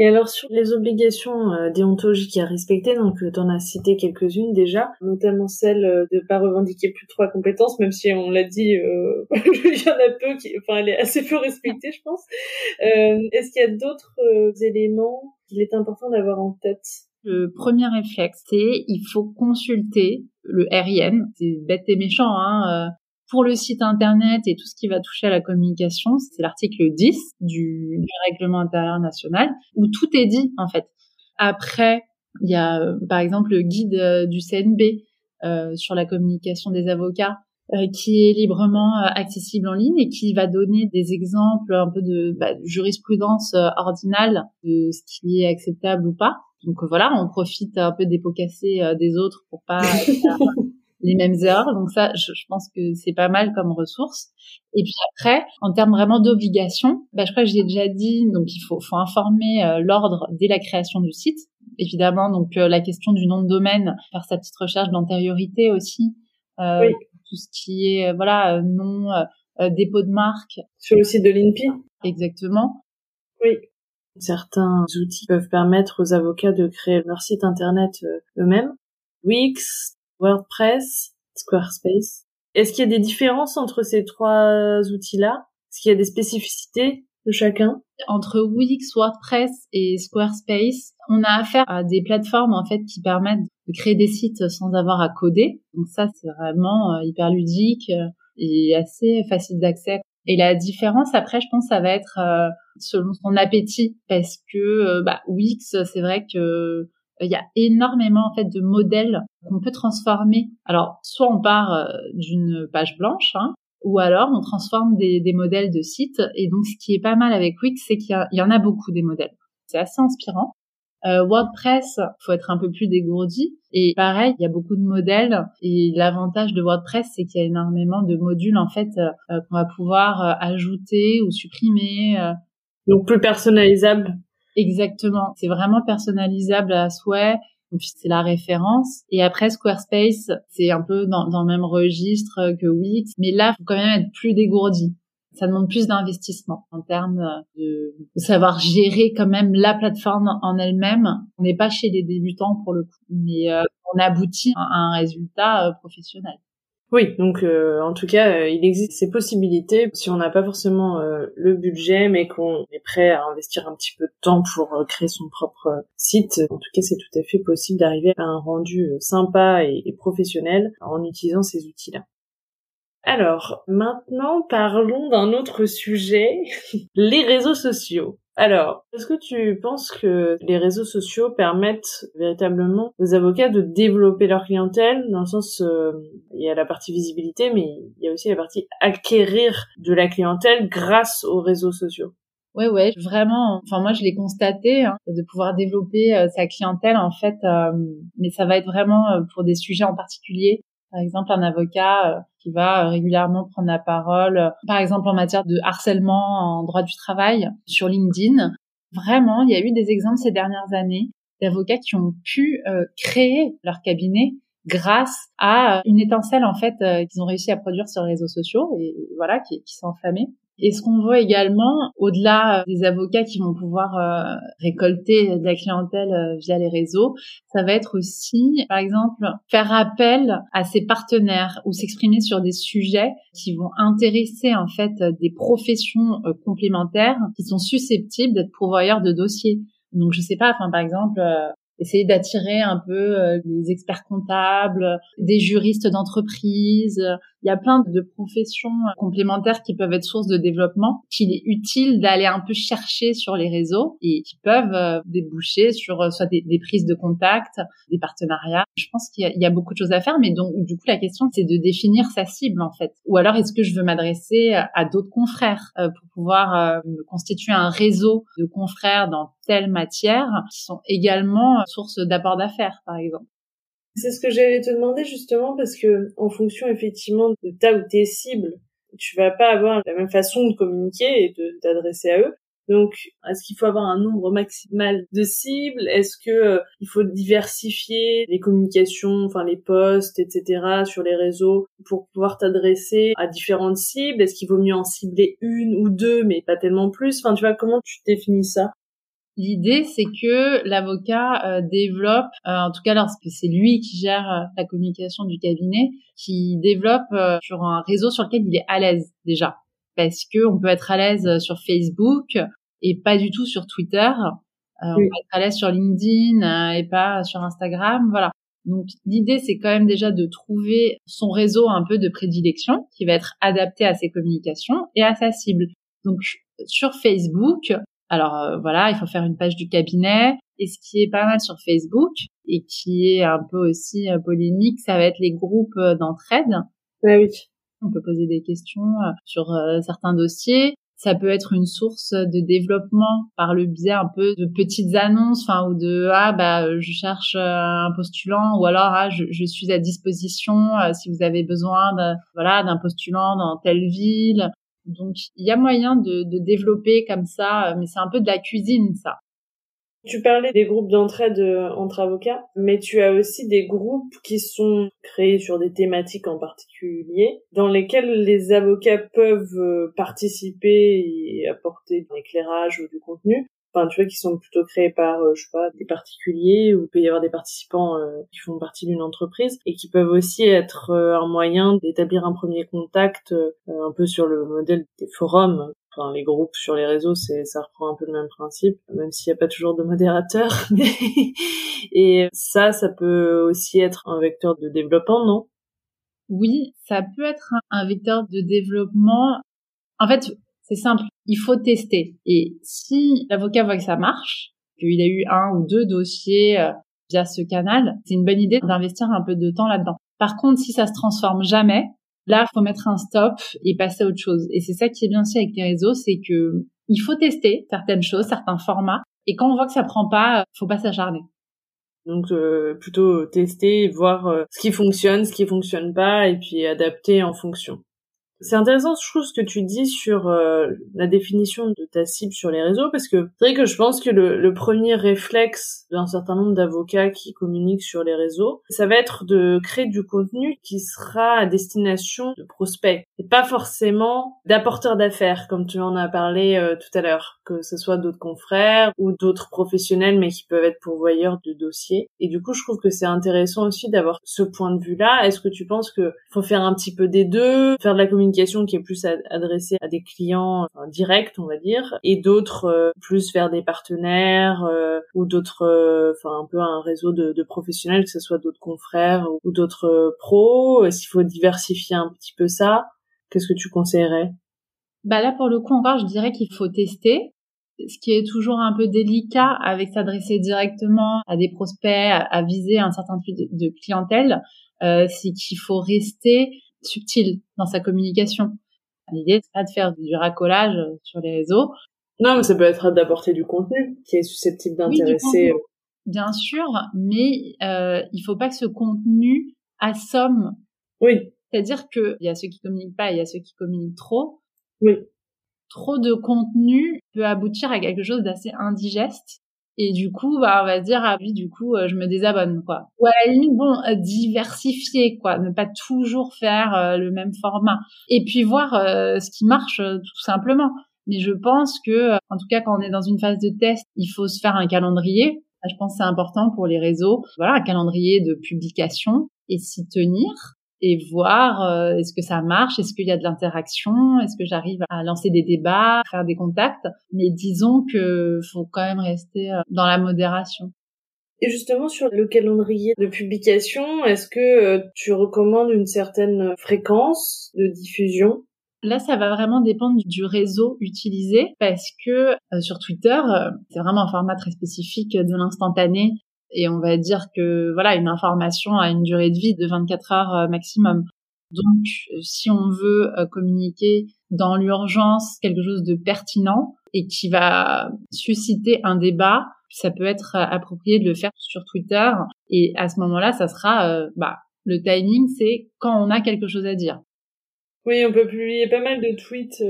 Et alors sur les obligations euh, déontologiques à respecter, donc euh, tu en as cité quelques-unes déjà, notamment celle euh, de pas revendiquer plus de trois compétences, même si on l'a dit, euh, (laughs) il y en a peu qui, enfin elle est assez peu respectée, je pense. Est-ce qu'il y a d'autres éléments qu'il est important d'avoir en tête? Le premier réflexe, c'est il faut consulter le RIN. C'est bête et méchant, hein pour le site internet et tout ce qui va toucher à la communication, c'est l'article 10 du, règlement intérieur national où tout est dit en fait. Après, il y a euh, par exemple le guide euh, du CNB euh, sur la communication des avocats qui est librement accessible en ligne et qui va donner des exemples un peu de, bah, jurisprudence ordinale de ce qui est acceptable ou pas. Donc voilà, on profite un peu des pots cassés des autres pour pas (laughs) les mêmes heures. Donc ça, je, pense que c'est pas mal comme ressource. Et puis après, en termes vraiment d'obligation, bah, je crois que j'ai déjà dit, donc il faut, faut informer euh, l'ordre dès la création du site. Évidemment, donc euh, la question du nom de domaine, faire sa petite recherche d'antériorité aussi. Euh, Tout ce qui est, voilà, euh, nom, dépôt de marque. Sur le site de l'INPI Exactement. Oui. Certains outils peuvent permettre aux avocats de créer leur site internet eux-mêmes. Wix, WordPress, Squarespace. Est-ce qu'il y a des différences entre ces trois outils-là? Est-ce qu'il y a des spécificités de chacun? Entre Wix, WordPress et Squarespace, on a affaire à des plateformes en fait qui permettent de créer des sites sans avoir à coder. Donc ça, c'est vraiment euh, hyper ludique euh, et assez facile d'accès. Et la différence après, je pense, ça va être euh, selon son appétit, parce que bah, Wix, c'est vrai que il y a énormément en fait de modèles qu'on peut transformer. Alors, soit on part euh, d'une page blanche, hein, ou alors on transforme des, des, modèles de sites. Et donc, ce qui est pas mal avec Wix, c'est qu'il y, en a beaucoup des modèles. C'est assez inspirant. Euh, WordPress, faut être un peu plus dégourdi. Et pareil, il y a beaucoup de modèles. Et l'avantage de WordPress, c'est qu'il y a énormément de modules en fait euh, qu'on va pouvoir euh, ajouter ou supprimer. Donc plus personnalisable. Exactement. C'est vraiment personnalisable à souhait. C'est la référence. Et après, Squarespace, c'est un peu dans, dans, le même registre que Wix. Mais là, faut quand même être plus dégourdi. Ça demande plus d'investissement en termes de, savoir gérer quand même la plateforme en elle-même. On n'est pas chez les débutants pour le coup, mais euh, on aboutit à un résultat euh, professionnel. Oui, donc euh, en tout cas, euh, il existe ces possibilités si on n'a pas forcément euh, le budget, mais qu'on est prêt à investir un petit peu de temps pour créer son propre site. En tout cas, c'est tout à fait possible d'arriver à un rendu sympa et professionnel en utilisant ces outils-là. Alors, maintenant, parlons d'un autre sujet, (laughs) les réseaux sociaux. Alors, est-ce que tu penses que les réseaux sociaux permettent véritablement aux avocats de développer leur clientèle dans le sens euh, il y a la partie visibilité mais il y a aussi la partie acquérir de la clientèle grâce aux réseaux sociaux? Ouais, ouais, vraiment. Enfin, moi, je l'ai constaté, hein, de pouvoir développer euh, sa clientèle, en fait. Euh, mais ça va être vraiment pour des sujets en particulier. Par exemple, un avocat euh, qui va euh, régulièrement prendre la parole, euh, par exemple en matière de harcèlement en droit du travail sur LinkedIn. Vraiment, il y a eu des exemples ces dernières années d'avocats qui ont pu créer leur cabinet grâce à une étincelle en fait qu'ils ont réussi à produire sur les réseaux sociaux et voilà qui, qui s'est enflammée. Et ce qu'on voit également, au-delà des avocats qui vont pouvoir euh, récolter de la clientèle euh, via les réseaux, ça va être aussi, par exemple, faire appel à ses partenaires ou s'exprimer sur des sujets qui vont intéresser en fait des professions euh, complémentaires qui sont susceptibles d'être pourvoyeurs de dossiers. Donc je sais pas, enfin par exemple, essayer d'attirer un peu euh, les experts comptables, des juristes d'entreprise. Il y a plein de professions complémentaires qui peuvent être source de développement, qu'il est utile d'aller un peu chercher sur les réseaux et qui peuvent euh, déboucher sur euh, soit des, prises de contact, des partenariats. Je pense qu'il y, a beaucoup de choses à faire, mais donc du coup la question c'est de définir sa cible en fait. Ou alors est-ce que je veux m'adresser à d'autres confrères pour pouvoir me constituer un réseau de confrères dans telle matière qui sont également source d'apport d'affaires, par exemple. C'est ce que j'allais te demander justement parce que en fonction effectivement de ta ou tes cibles, tu vas pas avoir la même façon de communiquer et de t'adresser à eux. Donc, est-ce qu'il faut avoir un nombre maximal de cibles? Est-ce que euh, il faut diversifier les communications, enfin les posts, etc. sur les réseaux pour pouvoir t'adresser à différentes cibles? Est-ce qu'il vaut mieux en cibler une ou deux, mais pas tellement plus? Enfin, tu vois, comment tu définis ça? L'idée, c'est que l'avocat euh, développe, euh, en tout cas lorsque c'est lui qui gère euh, la communication du cabinet, qui développe sur un réseau sur lequel il est à l'aise déjà, parce que on peut être à l'aise sur Facebook et pas du tout sur Twitter. On peut être à l'aise sur LinkedIn et pas sur Instagram, voilà. Donc l'idée, c'est quand même déjà de trouver son réseau un peu de prédilection qui va être adapté à ses communications et à sa cible. Donc sur Facebook, alors euh, voilà, il faut faire une page du cabinet. Et ce qui est pas mal sur Facebook et qui est un peu aussi euh, polémique, ça va être les groupes euh, d'entraide. oui. On peut poser des questions sur certains dossiers. Ça peut être une source de développement par le biais un peu de petites annonces, enfin ou de ah bah je cherche un postulant ou alors ah je, je suis à disposition si vous avez besoin de, voilà d'un postulant dans telle ville donc, il y a moyen de, développer comme ça, euh, mais c'est un peu de la cuisine, ça. Tu parlais des groupes d'entraide euh, entre avocats, mais tu as aussi des groupes qui sont créés sur des thématiques en particulier, dans lesquels les avocats peuvent euh, participer et apporter un éclairage ou du contenu enfin tu vois qui sont plutôt créés par euh, je sais pas des particuliers ou il peut y avoir des participants euh, qui font partie d'une entreprise et qui peuvent aussi être euh, un moyen d'établir un premier contact un peu sur le modèle des forums. Enfin les groupes sur les réseaux c'est ça reprend un peu le même principe même s'il n'y a pas toujours de modérateur (laughs) et ça ça peut aussi être un vecteur de développement non? Oui ça peut être un vecteur de développement. En fait c'est simple, il faut tester. Et si l'avocat voit que ça marche, qu'il a eu un ou deux dossiers euh, via ce canal, c'est une bonne idée d'investir un peu de temps là-dedans. Par contre, si ça se transforme jamais, là, faut mettre un stop et passer à autre chose. Et c'est ça qui est bien aussi avec les réseaux, c'est que il faut tester certaines choses, certains formats. Et quand on voit que ça prend pas, faut pas s'acharner. Donc euh, plutôt tester, voir euh, ce qui fonctionne, ce qui fonctionne pas, et puis adapter en fonction. C'est intéressant, je trouve, ce que tu dis sur euh, la définition de ta cible sur les réseaux, parce que c'est vrai que je pense que le, le premier réflexe d'un certain nombre d'avocats qui communiquent sur les réseaux, ça va être de créer du contenu qui sera à destination de prospects, et pas forcément d'apporteurs d'affaires, comme tu en as parlé euh, tout à l'heure, que ce soit d'autres confrères ou d'autres professionnels, mais qui peuvent être pourvoyeurs de dossiers. Et du coup, je trouve que c'est intéressant aussi d'avoir ce point de vue-là. Est-ce que tu penses que faut faire un petit peu des deux, faire de la communication qui est plus adressée à des clients directs, on va dire, et d'autres euh, plus vers des partenaires euh, ou d'autres, euh, enfin un peu un réseau de, professionnels, que ce soit d'autres confrères ou d'autres pros. S'il faut diversifier un petit peu ça, qu'est-ce que tu conseillerais? Bah là pour le coup encore, je dirais qu'il faut tester. Ce qui est toujours un peu délicat avec s'adresser directement à des prospects, à, viser un certain type de, clientèle, c'est qu'il faut rester subtil dans sa communication. L'idée, c'est pas de faire du racolage sur les réseaux. Non, mais ça peut être d'apporter du contenu qui est susceptible d'intéresser. Euh, bien sûr, mais euh, il faut pas que ce contenu assomme. Oui. C'est-à-dire que il y a ceux qui communiquent pas, et il y a ceux qui communiquent trop. Oui. Trop de contenu peut aboutir à quelque chose d'assez indigeste et du coup, bah, on va se dire, ah oui, du coup, euh, je me désabonne, quoi. Ou à la limite, bon, euh, diversifier, quoi. Ne pas toujours faire euh, le même format. Et puis voir ce qui marche, tout simplement. Mais je pense que, en tout cas, quand on est dans une phase de test, il faut se faire un calendrier. Je pense que c'est important pour les réseaux. Voilà, un calendrier de publication et s'y tenir et voir euh, est-ce que ça marche, est-ce qu'il y a de l'interaction, est-ce que j'arrive à lancer des débats, faire des contacts. Mais disons que faut quand même rester euh, dans la modération. Et justement sur le calendrier de publication, est-ce que euh, tu recommandes une certaine fréquence de diffusion? Là, ça va vraiment dépendre du réseau utilisé parce que sur Twitter, c'est vraiment un format très spécifique de l'instantané et on va dire que voilà une information a une durée de vie de 24 heures euh, maximum. Donc euh, si on veut euh, communiquer dans l'urgence quelque chose de pertinent et qui va susciter un débat, ça peut être approprié de le faire sur Twitter et à ce moment-là, ça sera bah le timing c'est quand on a quelque chose à dire. Oui, on peut publier pas mal de tweets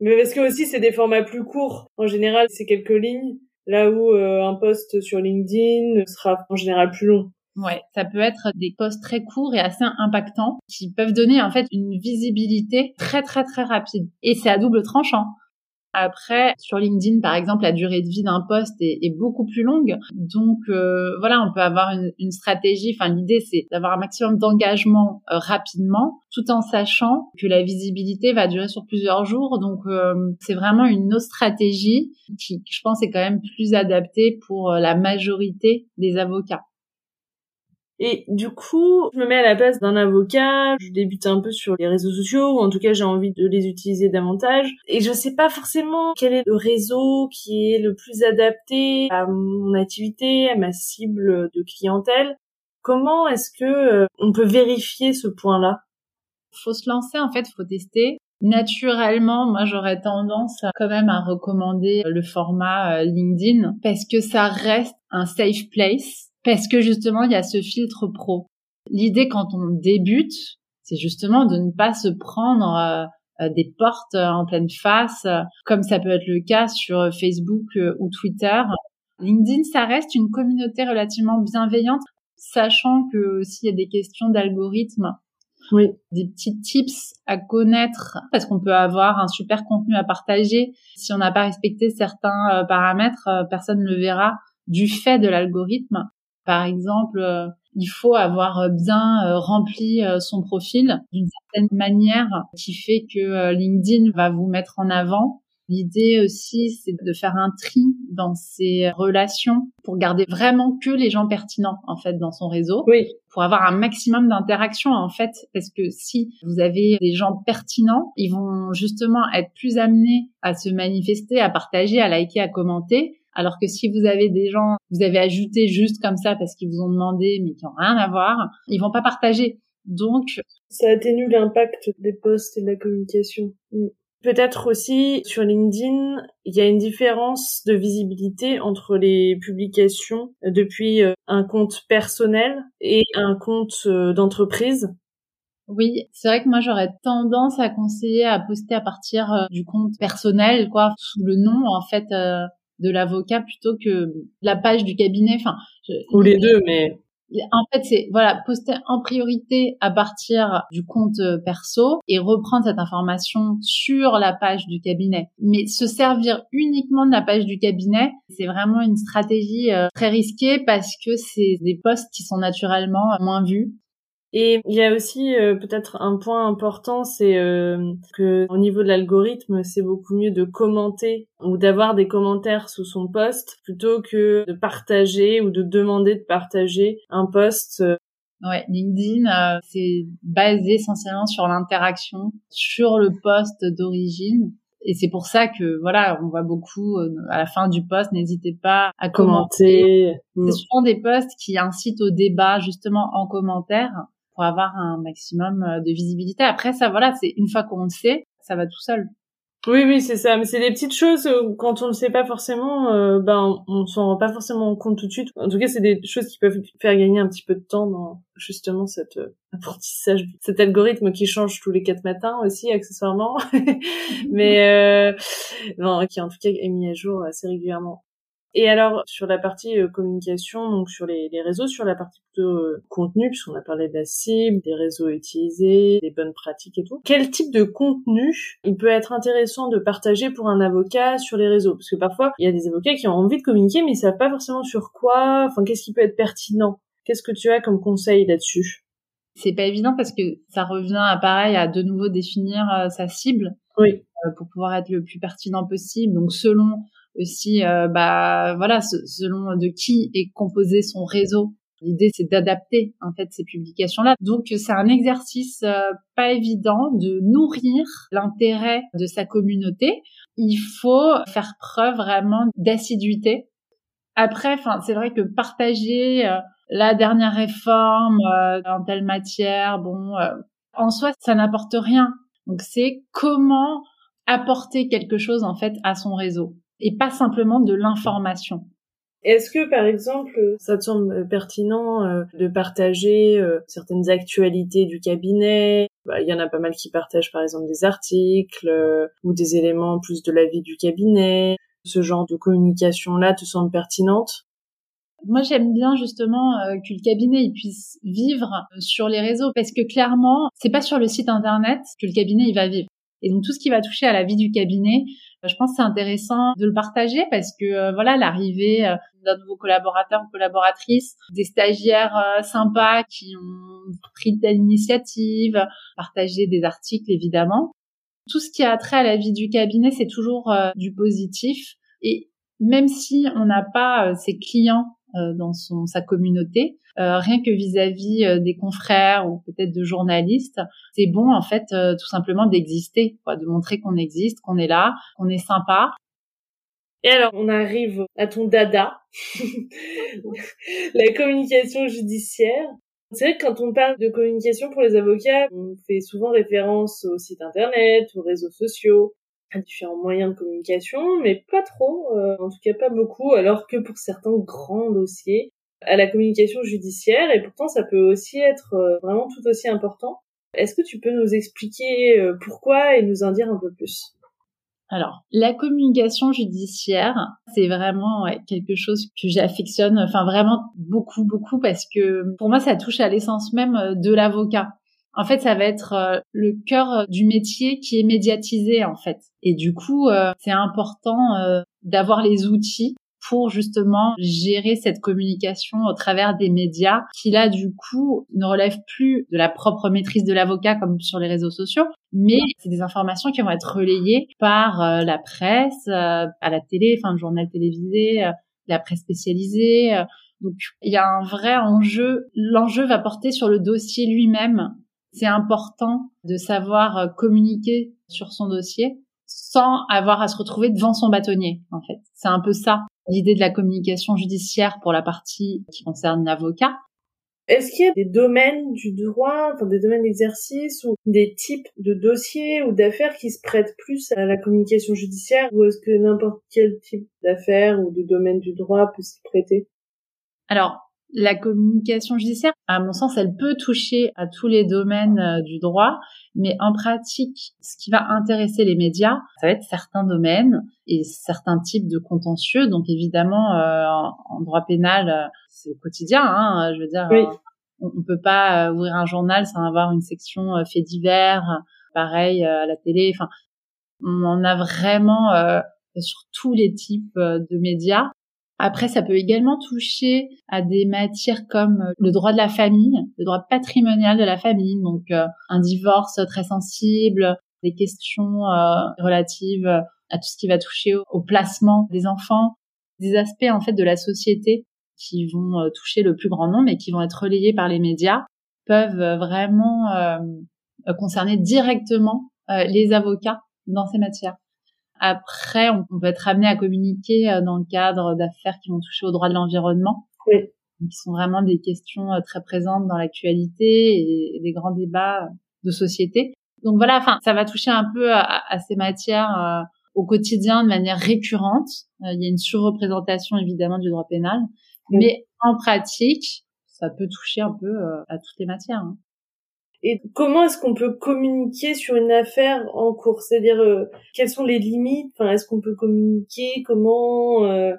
mais parce que aussi c'est des formats plus courts. En général, c'est quelques lignes là où euh, un post sur LinkedIn sera en général plus long. Ouais, ça peut être des posts très courts et assez impactants qui peuvent donner en fait une visibilité très très très rapide. Et c'est à double tranchant. Après, sur LinkedIn, par exemple, la durée de vie d'un poste est, beaucoup plus longue. Donc, euh, voilà, on peut avoir une, une stratégie. Enfin, l'idée, c'est d'avoir un maximum d'engagement euh, rapidement, tout en sachant que la visibilité va durer sur plusieurs jours. Donc, euh, c'est vraiment une autre stratégie qui, je pense, est quand même plus adaptée pour la majorité des avocats. Et du coup, je me mets à la place d'un avocat, je débute un peu sur les réseaux sociaux, ou en tout cas j'ai envie de les utiliser davantage. Et je sais pas forcément quel est le réseau qui est le plus adapté à mon activité, à ma cible de clientèle. Comment est-ce que euh, on peut vérifier ce point-là? Faut se lancer en fait, faut tester. Naturellement, moi j'aurais tendance quand même à recommander le format euh, LinkedIn parce que ça reste un safe place parce que justement, il y a ce filtre pro. L'idée quand on débute, c'est justement de ne pas se prendre euh, euh, des portes euh, en pleine face, comme ça peut être le cas sur Facebook ou Twitter. LinkedIn, ça reste une communauté relativement bienveillante, sachant que s'il y a des questions d'algorithme, oui. des petits tips à connaître, parce qu'on peut avoir un super contenu à partager. Si on n'a pas respecté certains paramètres, personne ne le verra du fait de l'algorithme. Par exemple, euh, il faut avoir euh, bien euh, rempli son profil d'une certaine manière qui fait que LinkedIn va vous mettre en avant. L'idée aussi, c'est de faire un tri dans ses relations pour garder vraiment que les gens pertinents, en fait, dans son réseau. Oui. Pour avoir un maximum d'interaction, en fait. Parce que si vous avez des gens pertinents, ils vont justement être plus amenés à se manifester, à partager, à liker, à commenter. Alors que si vous avez des gens, vous avez ajouté juste comme ça parce qu'ils vous ont demandé, mais qui n'ont rien à voir, ils vont pas partager. Donc, ça atténue l'impact des posts et de la communication. Mm. Peut-être aussi sur LinkedIn, il y a une différence de visibilité entre les publications depuis euh, un compte personnel et un compte euh, d'entreprise. Oui, c'est vrai que moi j'aurais tendance à conseiller à poster à partir euh, du compte personnel, quoi, sous le nom en fait de l'avocat plutôt que la page du cabinet. Enfin, ou les deux, mais en fait, c'est voilà, poster en priorité à partir du compte euh, perso et reprendre cette information sur la page du cabinet. Mais se servir uniquement de la page du cabinet, c'est vraiment une stratégie euh, très risquée parce que c'est des posts qui sont naturellement moins vus. Et il y a aussi euh, peut-être un point important, c'est euh, que au niveau de l'algorithme, c'est beaucoup mieux de commenter ou d'avoir des commentaires sous son post plutôt que de partager ou de demander de partager un post. Euh. Ouais, LinkedIn, euh, c'est basé essentiellement sur l'interaction, sur le post d'origine. Et c'est pour ça que voilà, on voit beaucoup à la fin du post, n'hésitez pas à commenter. commenter. C'est souvent des posts qui incitent au débat justement en commentaire pour avoir un maximum euh, de visibilité. Après, ça, voilà, c'est une fois qu'on le sait, ça va tout seul. Oui, oui, c'est ça. Mais c'est des petites choses euh, quand on ne sait pas forcément, euh, ben on s'en rend pas forcément compte tout de suite. En tout cas, c'est des choses qui peuvent faire gagner un petit peu de temps dans justement cet apprentissage, cet algorithme qui change tous les quatre matins aussi accessoirement, (laughs) mais non, qui en tout cas est mis à jour assez régulièrement. Et alors sur la partie euh, communication, donc sur les, les, réseaux, sur la partie plutôt euh, contenu, puisqu'on a parlé de la cible, des réseaux utilisés, des bonnes pratiques et tout. Quel type de contenu il peut être intéressant de partager pour un avocat sur les réseaux? Parce que parfois il y a des avocats qui ont envie de communiquer, mais ils savent pas forcément sur quoi. Enfin, qu'est-ce qui peut être pertinent Qu'est-ce que tu as comme conseil là-dessus? C'est pas évident parce que ça revient à pareil à de nouveau définir euh, sa cible. Oui. pour pouvoir être le plus pertinent possible. Donc selon aussi, euh, bah voilà, selon de qui est composé son réseau. L'idée, c'est d'adapter en fait ces publications-là. Donc, c'est un exercice euh, pas évident de nourrir l'intérêt de sa communauté. Il faut faire preuve vraiment d'assiduité. Après, enfin, c'est vrai que partager euh, la dernière réforme en telle matière, bon, en soi, ça n'apporte rien. Donc, c'est comment apporter quelque chose en fait à son réseau et pas simplement de l'information. Est-ce que, par exemple, ça te semble pertinent euh, de partager euh, certaines actualités du cabinet? Bah, Il y en a pas mal qui partagent, par exemple, des articles euh, ou des éléments plus de la vie du cabinet. Ce genre de communication-là te semble pertinente? Moi, j'aime bien justement que le cabinet il puisse vivre sur les réseaux parce que clairement, c'est pas sur le site internet que le cabinet il va vivre. Et donc tout ce qui va toucher à la vie du cabinet, je pense c'est intéressant de le partager parce que euh, voilà l'arrivée euh, d'un nouveau collaborateur ou collaboratrice, des stagiaires euh, sympas qui ont pris telle initiative, partager des articles évidemment. Tout ce qui a trait à la vie du cabinet, c'est toujours du positif et même si on n'a pas ses clients dans son, sa communauté, rien que vis-à-vis des confrères ou peut-être de journalistes, c'est bon en fait tout simplement d'exister, de montrer qu'on existe, qu'on est là, qu'on est sympa et alors, on arrive à ton dada, (laughs) la communication judiciaire. C'est vrai que quand on parle de communication pour les avocats, on fait souvent référence au site internet, aux réseaux sociaux, à différents moyens de communication, mais pas trop, euh, en tout cas pas beaucoup, alors que pour certains grands dossiers, à la communication judiciaire, et pourtant ça peut aussi être euh, vraiment tout aussi important. Est-ce que tu peux nous expliquer euh, pourquoi et nous en dire un peu plus? Alors, la communication judiciaire, c'est vraiment quelque chose que j'affectionne, enfin vraiment beaucoup, beaucoup, parce que pour moi, ça touche à l'essence même euh, de l'avocat. En fait, ça va être le cœur du métier qui est médiatisé, en fait. Et du coup, c'est important d'avoir les outils pour justement gérer cette communication au travers des médias qui là du coup ne relèvent plus de la propre maîtrise de l'avocat comme sur les réseaux sociaux, mais c'est des informations qui vont être relayées par euh, la presse, euh, à la télé, enfin le journal télévisé, euh, la presse spécialisée. donc il y a un vrai enjeu. L'enjeu va porter sur le dossier lui-même. C'est important de savoir communiquer sur son dossier sans avoir à se retrouver devant son bâtonnier, en fait. C'est un peu ça l'idée de la communication judiciaire pour la partie qui concerne l'avocat. Est-ce qu'il y a des domaines du droit, enfin des domaines d'exercice ou des types de dossiers ou d'affaires qui se prêtent plus à la communication judiciaire ou est-ce que n'importe quel type d'affaires ou de domaine du droit peut s'y prêter? Alors, la communication judiciaire, à mon sens, elle peut toucher à tous les domaines euh, du droit, mais en pratique, ce qui va intéresser les médias, ça va être certains domaines et certains types de contentieux. Donc évidemment, euh, en droit pénal, euh, c'est au quotidien. Hein, je veux dire, on, ne peut pas ouvrir un journal sans avoir une section faits divers. Pareil à la télé. Enfin, on en a vraiment sur tous les types de médias. Après, ça peut également toucher à des matières comme euh, le droit de la famille, le droit patrimonial de la famille, donc euh, un divorce très sensible, des questions euh, relatives à tout ce qui va toucher au, placement des enfants, des aspects en fait de la société qui vont toucher le plus grand nombre et qui vont être relayés par les médias peuvent vraiment concerner directement les avocats dans ces matières. Après, on, peut être amené à communiquer euh, dans le cadre d'affaires qui vont toucher au droit de l'environnement, oui. qui sont vraiment des questions euh, très présentes dans l'actualité et, des grands débats de société. Donc voilà, enfin, ça va toucher un peu à, ces matières euh, au quotidien de manière récurrente. il y a une surreprésentation évidemment du droit pénal, mais en pratique, ça peut toucher un peu à toutes les matières. Hein. Et comment est-ce qu'on peut communiquer sur une affaire en cours? C'est-à-dire, euh, quelles sont les limites? Enfin, Est-ce qu'on peut communiquer? Comment euh?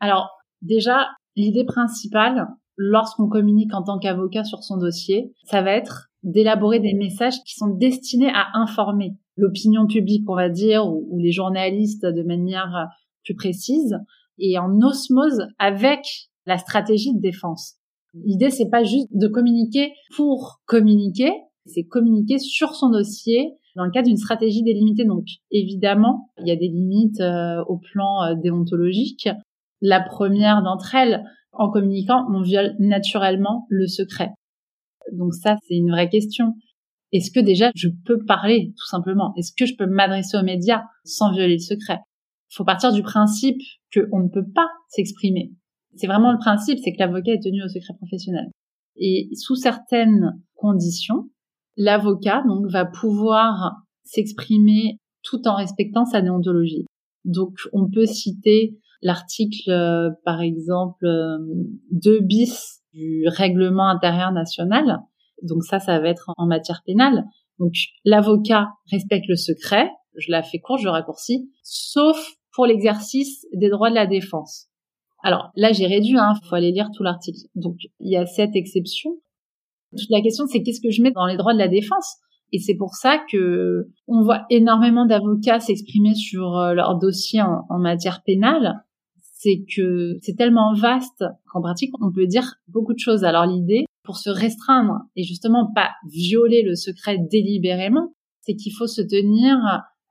Alors, déjà, l'idée principale, lorsqu'on communique en tant qu'avocat sur son dossier, ça va être d'élaborer des messages qui sont destinés à informer l'opinion publique, on va dire, ou, ou les journalistes de manière plus précise, et en osmose avec la stratégie de défense. L'idée, c'est pas juste de communiquer pour communiquer, c'est communiquer sur son dossier dans le cadre d'une stratégie délimitée. Donc, évidemment, il y a des limites euh, au plan euh, déontologique. La première d'entre elles, en communiquant, on viole naturellement le secret. Donc ça, c'est une vraie question. Est-ce que déjà je peux parler, tout simplement? Est-ce que je peux m'adresser aux médias sans violer le secret? Il faut partir du principe qu'on ne peut pas s'exprimer. C'est vraiment le principe, c'est que l'avocat est tenu au secret professionnel. Et sous certaines conditions, l'avocat donc va pouvoir s'exprimer tout en respectant sa déontologie. Donc on peut citer l'article euh, par exemple 2 euh, bis du règlement intérieur national. Donc ça ça va être en matière pénale. Donc l'avocat respecte le secret, je la fais court, je raccourcis, sauf pour l'exercice des droits de la défense. Alors là, j'ai réduit, hein, faut aller lire tout l'article. Donc il y a cette exception. Toute la question, c'est qu'est-ce que je mets dans les droits de la défense? Et c'est pour ça que on voit énormément d'avocats s'exprimer sur euh, leur dossier en, en matière pénale. C'est que c'est tellement vaste qu'en pratique, on peut dire beaucoup de choses. Alors l'idée, pour se restreindre et justement pas violer le secret délibérément, c'est qu'il faut se tenir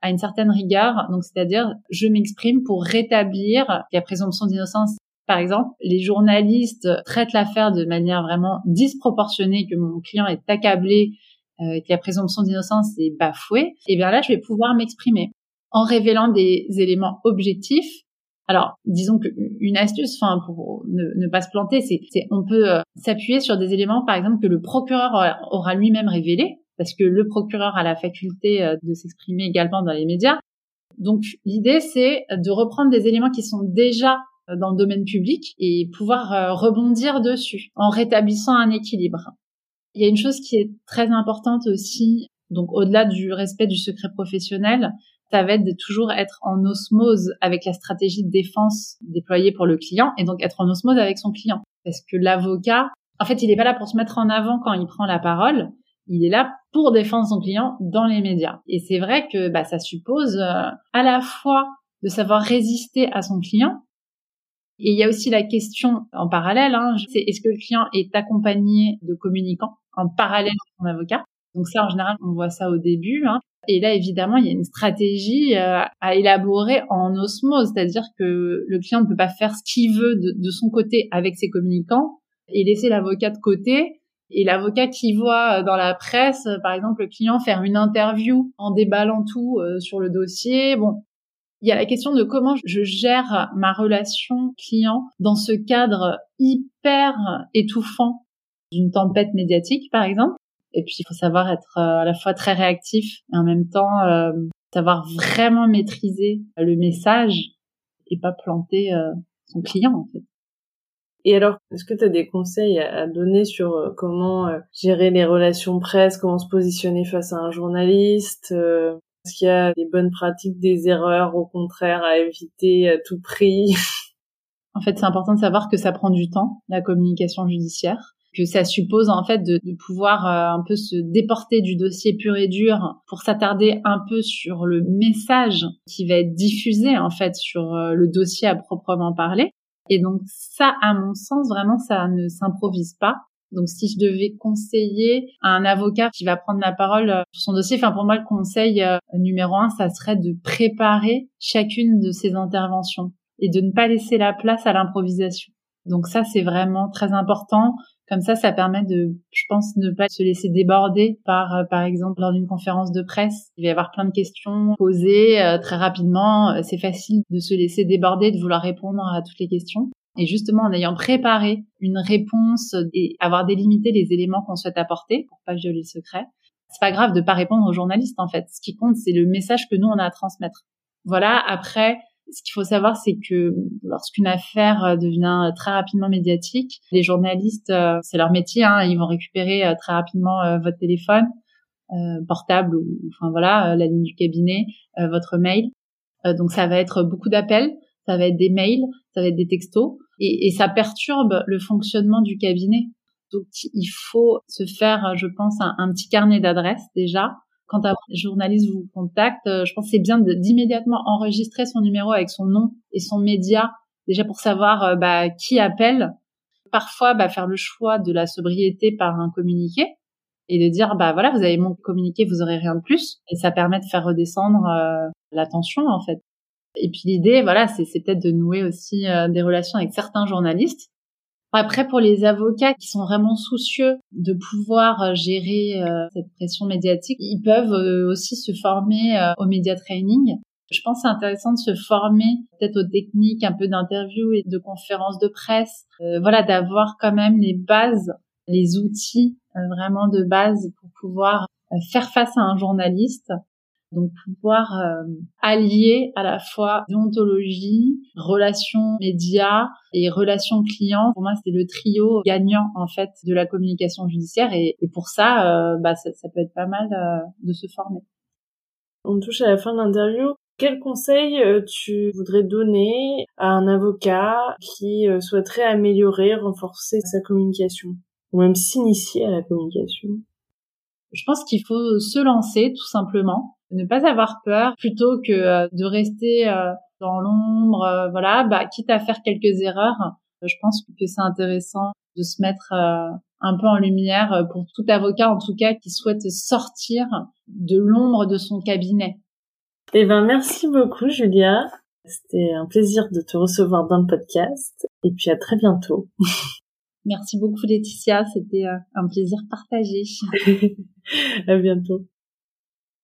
à une certaine rigueur. Donc, c'est-à-dire, je m'exprime pour rétablir la présomption d'innocence. Par exemple, les journalistes traitent l'affaire de manière vraiment disproportionnée, que mon client est accablé, euh, que la présomption d'innocence est bafouée. Et bien là, je vais pouvoir m'exprimer en révélant des éléments objectifs. Alors, disons qu'une astuce, enfin, pour ne, pas se planter, c'est, on peut euh, s'appuyer sur des éléments, par exemple, que le procureur aura lui-même révélés parce que le procureur a la faculté euh, de s'exprimer également dans les médias. Donc l'idée, c'est de reprendre des éléments qui sont déjà euh, dans le domaine public et pouvoir euh, rebondir dessus en rétablissant un équilibre. Il y a une chose qui est très importante aussi, donc au-delà du respect du secret professionnel, ça va être de toujours être en osmose avec la stratégie de défense déployée pour le client et donc être en osmose avec son client. Parce que l'avocat, en fait, il n'est pas là pour se mettre en avant quand il prend la parole, il est là pour défendre son client dans les médias. Et c'est vrai que bah, ça suppose euh, à la fois de savoir résister à son client, et il y a aussi la question en parallèle, hein, c'est est-ce que le client est accompagné de communicants en parallèle de son avocat? Donc ça, en général, on voit ça au début. Hein. Et là, évidemment, il y a une stratégie euh, à élaborer en osmose, c'est-à-dire que le client ne peut pas faire ce qu'il veut de son côté avec ses communicants et laisser l'avocat de côté et l'avocat qui voit euh, dans la presse, euh, par exemple, le client faire une interview en déballant tout euh, sur le dossier, bon, il y a la question de comment je gère ma relation client dans ce cadre hyper étouffant d'une tempête médiatique, par exemple. Et puis, il faut savoir être à la fois très réactif et en même temps savoir vraiment maîtriser le message et pas planter son client, en fait. Et alors, est-ce que tu as des conseils à donner sur euh, comment euh, gérer les relations presse, comment se positionner face à un journaliste euh, Est-ce qu'il y a des bonnes pratiques, des erreurs au contraire à éviter à tout prix? (laughs) En fait, c'est important de savoir que ça prend du temps, la communication judiciaire que ça suppose en fait de, de pouvoir un peu se déporter du dossier pur et dur pour s'attarder un peu sur le message qui va être diffusé en fait sur le dossier à proprement parler et donc ça, à mon sens, vraiment, ça ne s'improvise pas. Donc si je devais conseiller à un avocat qui va prendre la parole euh, sur son dossier, enfin pour moi le conseil euh, numéro un, ça serait de préparer chacune de ses interventions et de ne pas laisser la place à l'improvisation. Donc ça c'est vraiment très important. Comme ça, ça permet de, je pense, ne pas se laisser déborder par, euh, par exemple, lors d'une conférence de presse. Il va y avoir plein de questions posées euh, très rapidement. Euh, c'est facile de se laisser déborder, de vouloir répondre à toutes les questions. Et justement, en ayant préparé une réponse et avoir délimité les éléments qu'on souhaite apporter pour pas violer le secret, c'est pas grave de pas répondre aux journalistes, en fait. Ce qui compte, c'est le message que nous, on a à transmettre. Voilà. Après, ce qu'il faut savoir, c'est que lorsqu'une affaire euh, devient euh, très rapidement médiatique, les journalistes, euh, c'est leur métier, hein, ils vont récupérer très rapidement votre téléphone portable ou enfin voilà la ligne du cabinet, votre mail. donc ça va être beaucoup d'appels, ça va être des mails, ça va être des textos, et, ça perturbe le fonctionnement du cabinet. Donc il faut se faire, je pense, un, un petit carnet d'adresses déjà quand un journaliste vous contacte, euh, je pense que c'est bien d'immédiatement enregistrer son numéro avec son nom et son média, déjà pour savoir euh, bah, qui appelle. Parfois, bah, faire le choix de la sobriété par un communiqué et de dire bah voilà, vous avez mon communiqué, vous aurez rien de plus, et ça permet de faire redescendre euh, l'attention en fait. Et puis l'idée, voilà, c'est peut-être de nouer aussi des relations avec certains journalistes après, pour les avocats qui sont vraiment soucieux de pouvoir euh, gérer euh, cette pression médiatique, ils peuvent euh, aussi se former au media training. Je pense que c'est intéressant de se former peut-être aux techniques un peu d'interview et de conférences de presse. voilà, d'avoir quand même les bases, les outils vraiment de base pour pouvoir faire face à un journaliste donc pouvoir euh, allier à la fois déontologie, relations médias et relations clients, pour moi c'est le trio gagnant en fait de la communication judiciaire et, pour ça, euh, bah, ça, peut être pas mal euh, de se former. On touche à la fin de l'interview. Quel conseil tu voudrais donner à un avocat qui souhaiterait améliorer, renforcer sa communication ou même s'initier à la communication? Je pense qu'il faut se lancer tout simplement, ne pas avoir peur plutôt que euh, de rester euh, dans l'ombre, voilà, bah quitte à faire quelques erreurs. Je pense que c'est intéressant de se mettre un peu en lumière pour tout avocat en tout cas qui souhaite sortir de l'ombre de son cabinet. Eh ben merci beaucoup Julia. C'était un plaisir de te recevoir dans le podcast et puis à très bientôt. Merci beaucoup Laetitia, c'était euh, un plaisir partagé. (laughs) à bientôt.